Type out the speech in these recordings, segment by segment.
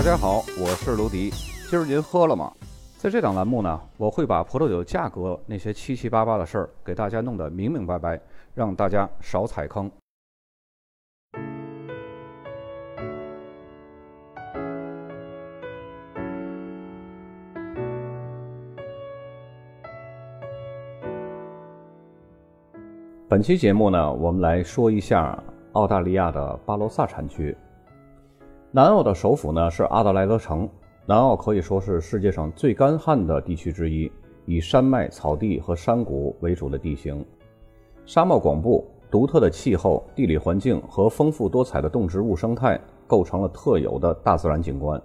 大家好，我是卢迪。今儿您喝了吗？在这档栏目呢，我会把葡萄酒价格那些七七八八的事儿给大家弄得明明白白，让大家少踩坑。本期节目呢，我们来说一下澳大利亚的巴罗萨产区。南澳的首府呢是阿德莱德城。南澳可以说是世界上最干旱的地区之一，以山脉、草地和山谷为主的地形，沙漠广布，独特的气候、地理环境和丰富多彩的动植物生态构成了特有的大自然景观。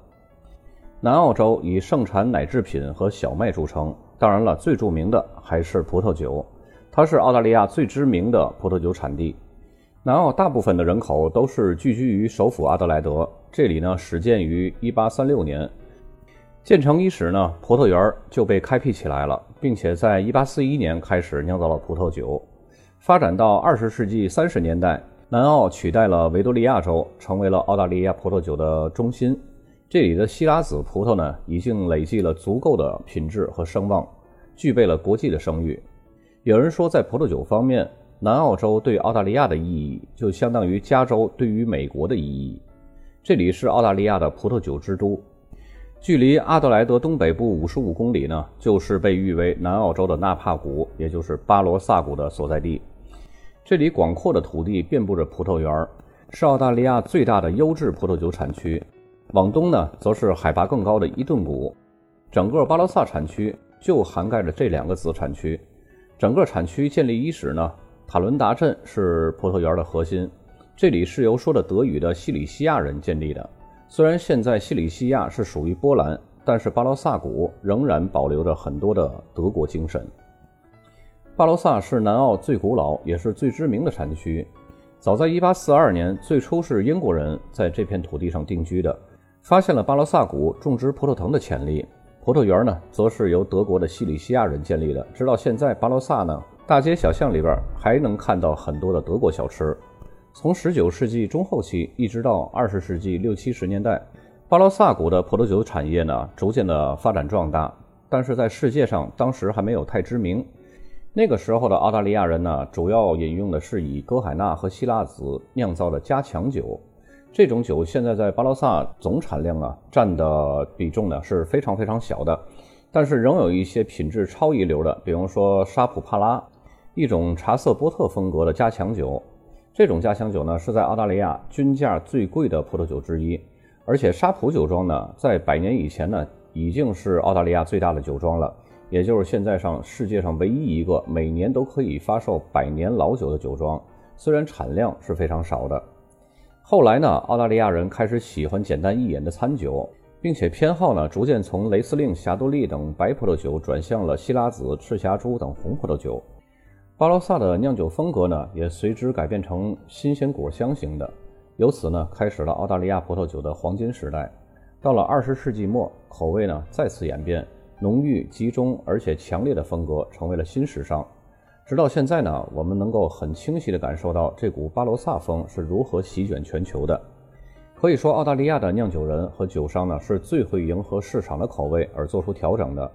南澳洲以盛产奶制品和小麦著称，当然了，最著名的还是葡萄酒。它是澳大利亚最知名的葡萄酒产地。南澳大部分的人口都是聚居于首府阿德莱德。这里呢，始建于1836年。建成伊始呢，葡萄园就被开辟起来了，并且在1841年开始酿造了葡萄酒。发展到20世纪30年代，南澳取代了维多利亚州，成为了澳大利亚葡萄酒的中心。这里的希拉子葡萄呢，已经累积了足够的品质和声望，具备了国际的声誉。有人说，在葡萄酒方面，南澳洲对澳大利亚的意义就相当于加州对于美国的意义。这里是澳大利亚的葡萄酒之都，距离阿德莱德东北部五十五公里呢，就是被誉为南澳洲的纳帕谷，也就是巴罗萨谷的所在地。这里广阔的土地遍布着葡萄园，是澳大利亚最大的优质葡萄酒产区。往东呢，则是海拔更高的伊顿谷。整个巴罗萨产区就涵盖着这两个子产区。整个产区建立伊始呢，塔伦达镇是葡萄园的核心。这里是由说着德语的西里西亚人建立的。虽然现在西里西亚是属于波兰，但是巴罗萨谷仍然保留着很多的德国精神。巴罗萨是南澳最古老也是最知名的产区。早在1842年，最初是英国人在这片土地上定居的，发现了巴罗萨谷种植葡萄藤的潜力。葡萄园呢，则是由德国的西里西亚人建立的。直到现在，巴罗萨呢，大街小巷里边还能看到很多的德国小吃。从19世纪中后期一直到20世纪六七十年代，巴罗萨谷的葡萄酒产业呢，逐渐的发展壮大。但是在世界上，当时还没有太知名。那个时候的澳大利亚人呢，主要饮用的是以歌海纳和希腊子酿造的加强酒。这种酒现在在巴罗萨总产量啊占的比重呢是非常非常小的，但是仍有一些品质超一流的，比如说沙普帕拉，一种茶色波特风格的加强酒。这种加强酒呢是在澳大利亚均价最贵的葡萄酒之一，而且沙普酒庄呢在百年以前呢已经是澳大利亚最大的酒庄了，也就是现在上世界上唯一一个每年都可以发售百年老酒的酒庄，虽然产量是非常少的。后来呢，澳大利亚人开始喜欢简单易饮的餐酒，并且偏好呢逐渐从雷司令、霞多丽等白葡萄酒转向了希拉子、赤霞珠等红葡萄酒。巴罗萨的酿酒风格呢也随之改变成新鲜果香型的，由此呢开始了澳大利亚葡萄酒的黄金时代。到了二十世纪末，口味呢再次演变，浓郁、集中而且强烈的风格成为了新时尚。直到现在呢，我们能够很清晰地感受到这股巴罗萨风是如何席卷全球的。可以说，澳大利亚的酿酒人和酒商呢，是最会迎合市场的口味而做出调整的。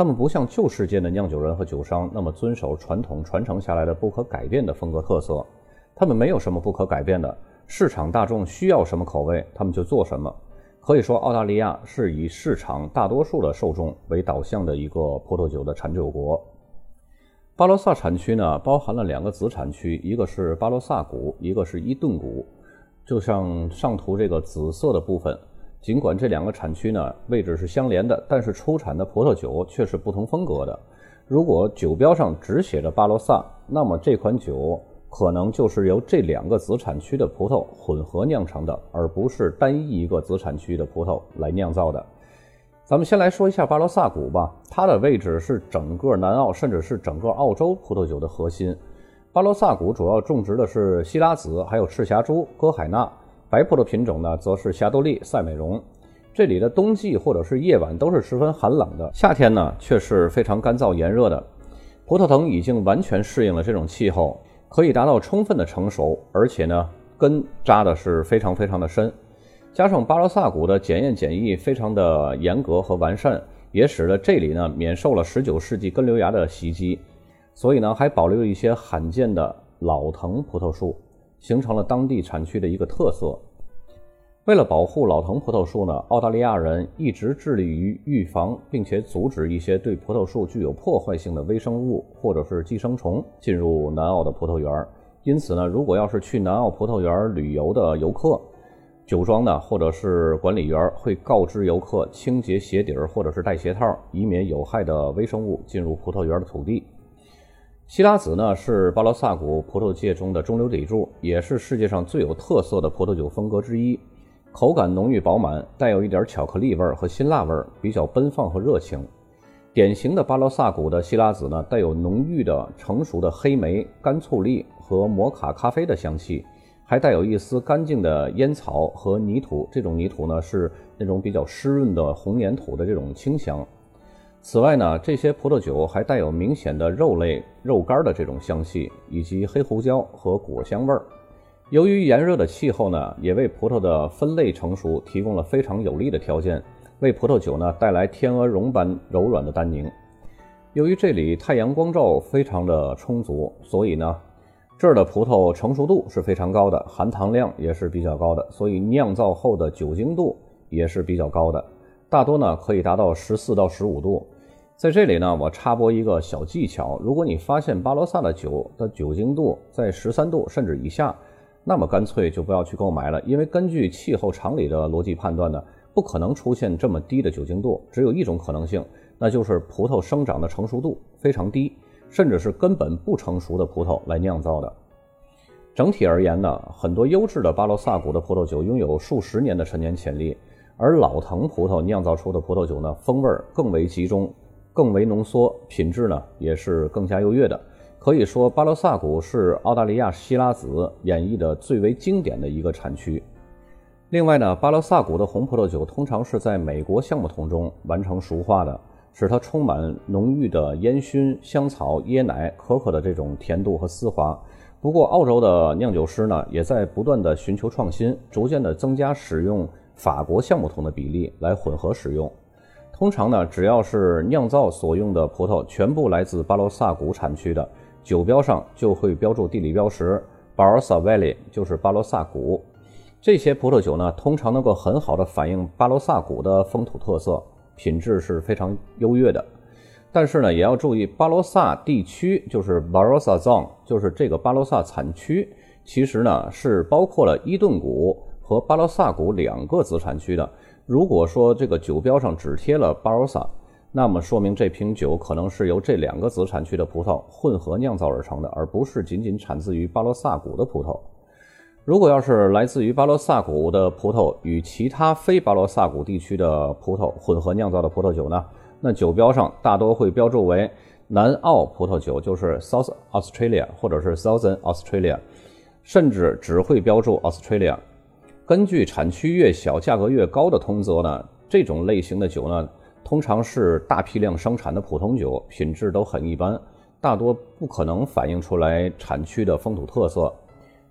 他们不像旧世界的酿酒人和酒商那么遵守传统传承下来的不可改变的风格特色。他们没有什么不可改变的，市场大众需要什么口味，他们就做什么。可以说，澳大利亚是以市场大多数的受众为导向的一个葡萄酒的产酒国。巴罗萨产区呢，包含了两个子产区，一个是巴罗萨谷，一个是伊顿谷。就像上图这个紫色的部分，尽管这两个产区呢位置是相连的，但是出产的葡萄酒却是不同风格的。如果酒标上只写着巴罗萨，那么这款酒可能就是由这两个子产区的葡萄混合酿成的，而不是单一一个子产区的葡萄来酿造的。咱们先来说一下巴罗萨谷吧，它的位置是整个南澳，甚至是整个澳洲葡萄酒的核心。巴罗萨谷主要种植的是希拉子，还有赤霞珠、歌海纳。白葡萄品种呢，则是霞多丽、赛美容。这里的冬季或者是夜晚都是十分寒冷的，夏天呢却是非常干燥炎热的。葡萄藤已经完全适应了这种气候，可以达到充分的成熟，而且呢根扎的是非常非常的深。加上巴罗萨谷的检验检疫非常的严格和完善，也使得这里呢免受了19世纪根瘤芽的袭击，所以呢还保留了一些罕见的老藤葡萄树，形成了当地产区的一个特色。为了保护老藤葡萄树呢，澳大利亚人一直致力于预防并且阻止一些对葡萄树具有破坏性的微生物或者是寄生虫进入南澳的葡萄园。因此呢，如果要是去南澳葡萄园旅游的游客，酒庄呢，或者是管理员会告知游客清洁鞋底儿或者是戴鞋套，以免有害的微生物进入葡萄园的土地。希拉子呢是巴罗萨谷葡萄界中的中流砥柱，也是世界上最有特色的葡萄酒风格之一。口感浓郁饱满，带有一点巧克力味儿和辛辣味儿，比较奔放和热情。典型的巴罗萨谷的希拉子呢，带有浓郁的成熟的黑莓、干醋栗和摩卡咖啡的香气。还带有一丝干净的烟草和泥土，这种泥土呢是那种比较湿润的红粘土的这种清香。此外呢，这些葡萄酒还带有明显的肉类、肉干的这种香气，以及黑胡椒和果香味儿。由于炎热的气候呢，也为葡萄的分类成熟提供了非常有利的条件，为葡萄酒呢带来天鹅绒般柔软的单宁。由于这里太阳光照非常的充足，所以呢。这儿的葡萄成熟度是非常高的，含糖量也是比较高的，所以酿造后的酒精度也是比较高的，大多呢可以达到十四到十五度。在这里呢，我插播一个小技巧：如果你发现巴罗萨的酒的酒精度在十三度甚至以下，那么干脆就不要去购买了，因为根据气候常理的逻辑判断呢，不可能出现这么低的酒精度，只有一种可能性，那就是葡萄生长的成熟度非常低。甚至是根本不成熟的葡萄来酿造的。整体而言呢，很多优质的巴罗萨谷的葡萄酒拥有数十年的陈年潜力，而老藤葡萄酿造出的葡萄酒呢，风味更为集中，更为浓缩，品质呢也是更加优越的。可以说，巴罗萨谷是澳大利亚希拉子演绎的最为经典的一个产区。另外呢，巴罗萨谷的红葡萄酒通常是在美国橡木桶中完成熟化的。使它充满浓郁的烟熏、香草、椰奶、可可的这种甜度和丝滑。不过，澳洲的酿酒师呢，也在不断的寻求创新，逐渐的增加使用法国橡木桶的比例来混合使用。通常呢，只要是酿造所用的葡萄全部来自巴罗萨谷产区的，酒标上就会标注地理标识 “Barossa Valley”，就是巴罗萨谷。这些葡萄酒呢，通常能够很好的反映巴罗萨谷的风土特色。品质是非常优越的，但是呢，也要注意巴罗萨地区，就是 Barossa Zone，就是这个巴罗萨产区，其实呢是包括了伊顿谷和巴罗萨谷两个子产区的。如果说这个酒标上只贴了巴罗萨那么说明这瓶酒可能是由这两个子产区的葡萄混合酿造而成的，而不是仅仅产自于巴罗萨谷的葡萄。如果要是来自于巴罗萨谷的葡萄与其他非巴罗萨谷地区的葡萄混合酿造的葡萄酒呢，那酒标上大多会标注为南澳葡萄酒，就是 South Australia 或者是 Southern Australia，甚至只会标注 Australia。根据产区越小价格越高的通则呢，这种类型的酒呢，通常是大批量生产的普通酒，品质都很一般，大多不可能反映出来产区的风土特色。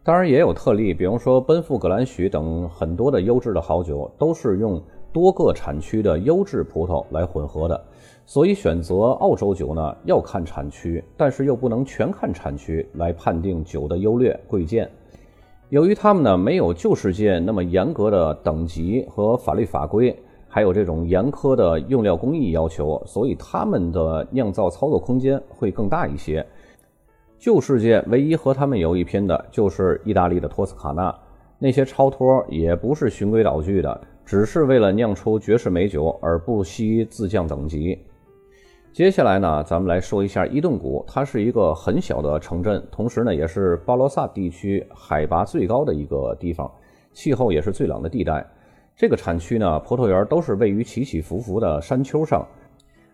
当然也有特例，比方说奔富格兰许等很多的优质的好酒，都是用多个产区的优质葡萄来混合的。所以选择澳洲酒呢，要看产区，但是又不能全看产区来判定酒的优劣贵贱。由于他们呢没有旧世界那么严格的等级和法律法规，还有这种严苛的用料工艺要求，所以他们的酿造操作空间会更大一些。旧世界唯一和他们有一拼的就是意大利的托斯卡纳，那些超脱也不是循规蹈矩的，只是为了酿出绝世美酒而不惜自降等级。接下来呢，咱们来说一下伊顿谷，它是一个很小的城镇，同时呢也是巴罗萨地区海拔最高的一个地方，气候也是最冷的地带。这个产区呢，葡萄园都是位于起起伏伏的山丘上，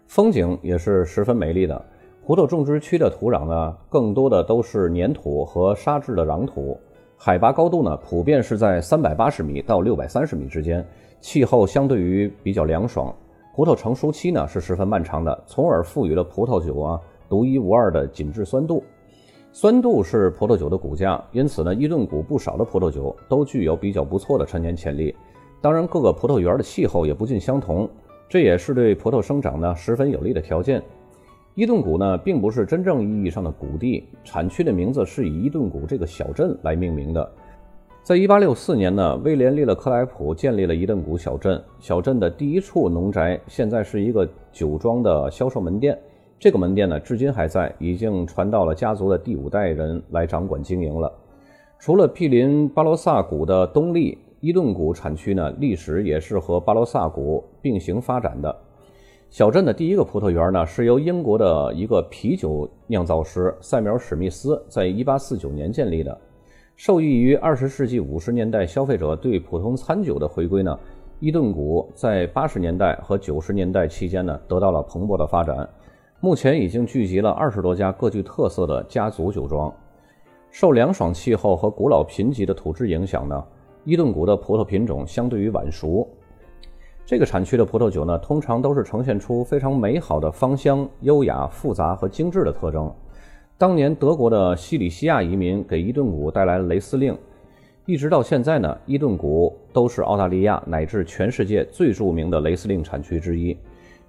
风景也是十分美丽的。葡萄种植区的土壤呢，更多的都是粘土和沙质的壤土，海拔高度呢，普遍是在三百八十米到六百三十米之间，气候相对于比较凉爽。葡萄成熟期呢是十分漫长的，从而赋予了葡萄酒啊独一无二的紧致酸度。酸度是葡萄酒的骨架，因此呢，伊顿谷不少的葡萄酒都具有比较不错的陈年潜力。当然，各个葡萄园的气候也不尽相同，这也是对葡萄生长呢十分有利的条件。伊顿谷呢，并不是真正意义上的谷地，产区的名字是以伊顿谷这个小镇来命名的。在1864年呢，威廉·利勒克莱普建立了伊顿谷小镇。小镇的第一处农宅现在是一个酒庄的销售门店，这个门店呢，至今还在，已经传到了家族的第五代人来掌管经营了。除了毗邻巴罗萨谷的东利，伊顿谷产区呢，历史也是和巴罗萨谷并行发展的。小镇的第一个葡萄园呢，是由英国的一个啤酒酿造师塞缪尔·史密斯在1849年建立的。受益于20世纪50年代消费者对普通餐酒的回归呢，伊顿谷在80年代和90年代期间呢，得到了蓬勃的发展。目前已经聚集了二十多家各具特色的家族酒庄。受凉爽气候和古老贫瘠的土质影响呢，伊顿谷的葡萄品种相对于晚熟。这个产区的葡萄酒呢，通常都是呈现出非常美好的芳香、优雅、复杂和精致的特征。当年德国的西里西亚移民给伊顿谷带来了雷司令，一直到现在呢，伊顿谷都是澳大利亚乃至全世界最著名的雷司令产区之一。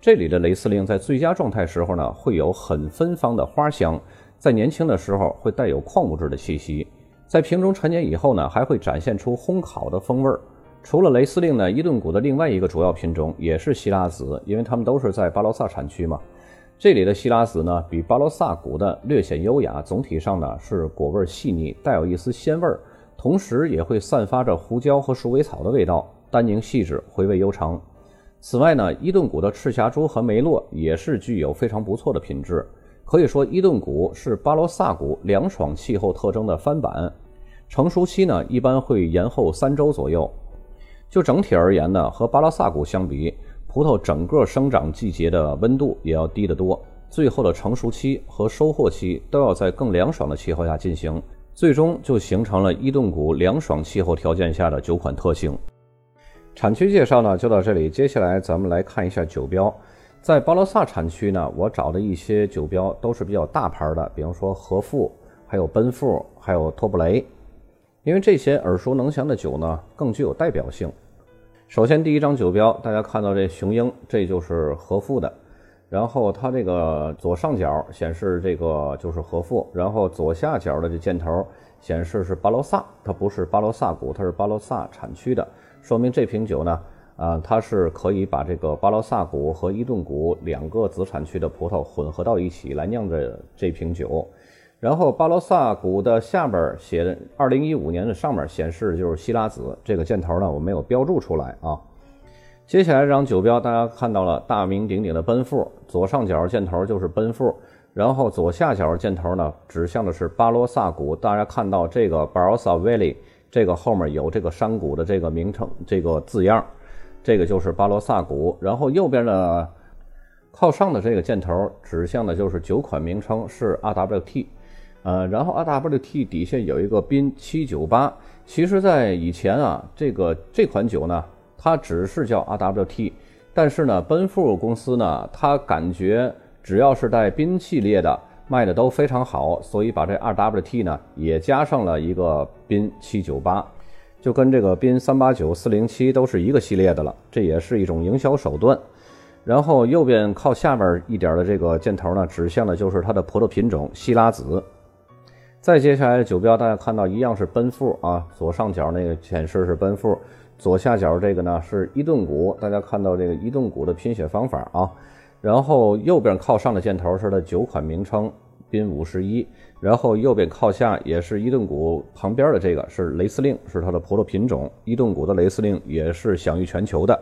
这里的雷司令在最佳状态时候呢，会有很芬芳的花香；在年轻的时候会带有矿物质的气息；在瓶中陈年以后呢，还会展现出烘烤的风味儿。除了雷司令呢，伊顿谷的另外一个主要品种也是希拉子，因为它们都是在巴罗萨产区嘛。这里的希拉子呢，比巴罗萨谷的略显优雅，总体上呢是果味细腻，带有一丝鲜味儿，同时也会散发着胡椒和鼠尾草的味道，单宁细致，回味悠长。此外呢，伊顿谷的赤霞珠和梅洛也是具有非常不错的品质，可以说伊顿谷是巴罗萨谷凉爽气候特征的翻版。成熟期呢，一般会延后三周左右。就整体而言呢，和巴罗萨谷相比，葡萄整个生长季节的温度也要低得多。最后的成熟期和收获期都要在更凉爽的气候下进行，最终就形成了伊顿谷凉爽气候条件下的酒款特性。产区介绍呢就到这里，接下来咱们来看一下酒标。在巴罗萨产区呢，我找的一些酒标都是比较大牌的，比方说和富、还有奔富、还有托布雷。因为这些耳熟能详的酒呢，更具有代表性。首先，第一张酒标，大家看到这雄鹰，这就是和富的。然后它这个左上角显示这个就是和富，然后左下角的这箭头显示是巴罗萨，它不是巴罗萨谷，它是巴罗萨产区的，说明这瓶酒呢，啊，它是可以把这个巴罗萨谷和伊顿谷两个子产区的葡萄混合到一起来酿的这瓶酒。然后巴罗萨谷的下边写的二零一五年的上面显示就是希拉子这个箭头呢，我没有标注出来啊。接下来这张酒标，大家看到了大名鼎鼎的奔富，左上角箭头就是奔富，然后左下角箭头呢指向的是巴罗萨谷。大家看到这个 Barossa Valley 这个后面有这个山谷的这个名称这个字样，这个就是巴罗萨谷。然后右边的靠上的这个箭头指向的就是酒款名称是 RWT。呃，然后 RWT 底下有一个宾七九八，其实，在以前啊，这个这款酒呢，它只是叫 RWT，但是呢，奔富公司呢，它感觉只要是带宾系列的卖的都非常好，所以把这 RWT 呢也加上了一个宾七九八，就跟这个宾三八九四零七都是一个系列的了，这也是一种营销手段。然后右边靠下面一点的这个箭头呢，指向的就是它的葡萄品种希拉子。再接下来的酒标，大家看到一样是奔富啊，左上角那个显示是奔富，左下角这个呢是伊顿谷，大家看到这个伊顿谷的拼写方法啊，然后右边靠上的箭头是它酒款名称宾五十一，然后右边靠下也是伊顿谷旁边的这个是雷司令，是它的葡萄品种，伊顿谷的雷司令也是享誉全球的。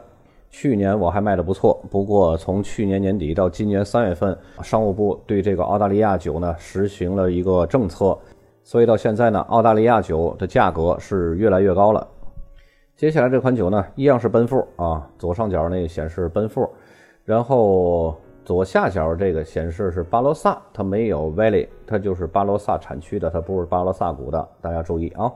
去年我还卖的不错，不过从去年年底到今年三月份，商务部对这个澳大利亚酒呢实行了一个政策。所以到现在呢，澳大利亚酒的价格是越来越高了。接下来这款酒呢，一样是奔富啊，左上角那显示奔富，然后左下角这个显示是巴罗萨，它没有 Valley，它就是巴罗萨产区的，它不是巴罗萨谷的，大家注意啊。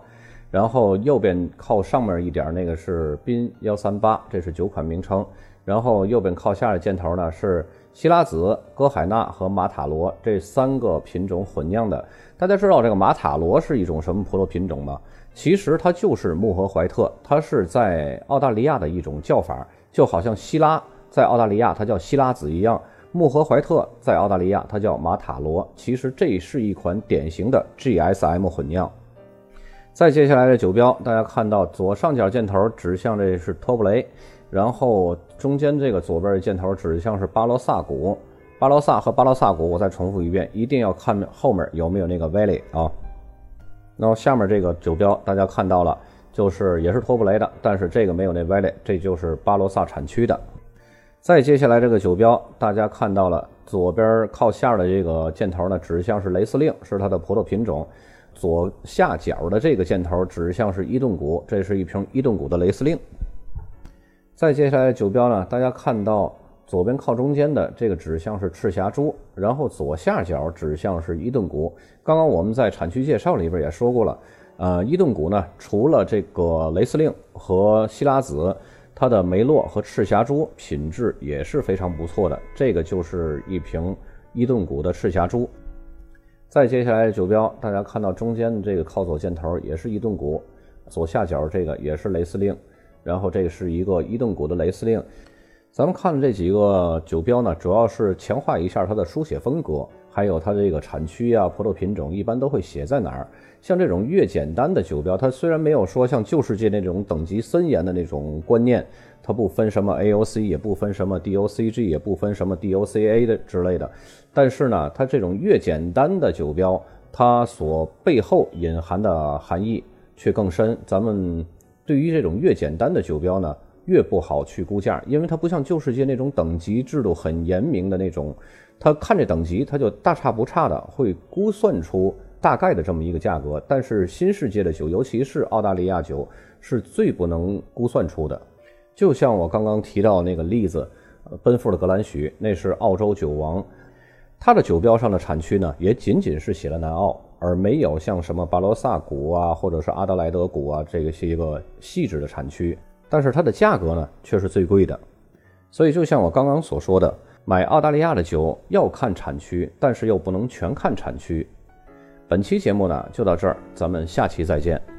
然后右边靠上面一点那个是宾幺三八，这是酒款名称。然后右边靠下的箭头呢是希拉子、哥海纳和马塔罗这三个品种混酿的。大家知道这个马塔罗是一种什么葡萄品种吗？其实它就是穆赫怀特，它是在澳大利亚的一种叫法，就好像希拉在澳大利亚它叫希拉子一样，穆赫怀特在澳大利亚它叫马塔罗。其实这是一款典型的 GSM 混酿。再接下来的酒标，大家看到左上角箭头指向这是托布雷，然后中间这个左边的箭头指向是巴罗萨谷。巴罗萨和巴罗萨谷，我再重复一遍，一定要看后面有没有那个 valley 啊。那么下面这个酒标大家看到了，就是也是托布雷的，但是这个没有那 valley，这就是巴罗萨产区的。再接下来这个酒标，大家看到了左边靠下的这个箭头呢，指向是雷司令，是它的葡萄品种。左下角的这个箭头指向是伊顿谷，这是一瓶伊顿谷的雷司令。再接下来酒标呢，大家看到左边靠中间的这个指向是赤霞珠，然后左下角指向是伊顿谷。刚刚我们在产区介绍里边也说过了，呃，伊顿谷呢，除了这个雷司令和希拉子，它的梅洛和赤霞珠品质也是非常不错的。这个就是一瓶伊顿谷的赤霞珠。再接下来的酒标，大家看到中间的这个靠左箭头也是伊顿谷，左下角这个也是雷司令，然后这是一个伊顿谷的雷司令。咱们看的这几个酒标呢，主要是强化一下它的书写风格，还有它这个产区啊、葡萄品种一般都会写在哪儿。像这种越简单的酒标，它虽然没有说像旧世界那种等级森严的那种观念。它不分什么 AOC，也不分什么 DOCG，也不分什么 DOCA 的之类的。但是呢，它这种越简单的酒标，它所背后隐含的含义却更深。咱们对于这种越简单的酒标呢，越不好去估价，因为它不像旧世界那种等级制度很严明的那种，它看这等级，它就大差不差的会估算出大概的这么一个价格。但是新世界的酒，尤其是澳大利亚酒，是最不能估算出的。就像我刚刚提到那个例子，奔富的格兰许，那是澳洲酒王，它的酒标上的产区呢，也仅仅是写了南澳，而没有像什么巴罗萨谷啊，或者是阿德莱德谷啊，这个是一个细致的产区。但是它的价格呢，却是最贵的。所以就像我刚刚所说的，买澳大利亚的酒要看产区，但是又不能全看产区。本期节目呢就到这儿，咱们下期再见。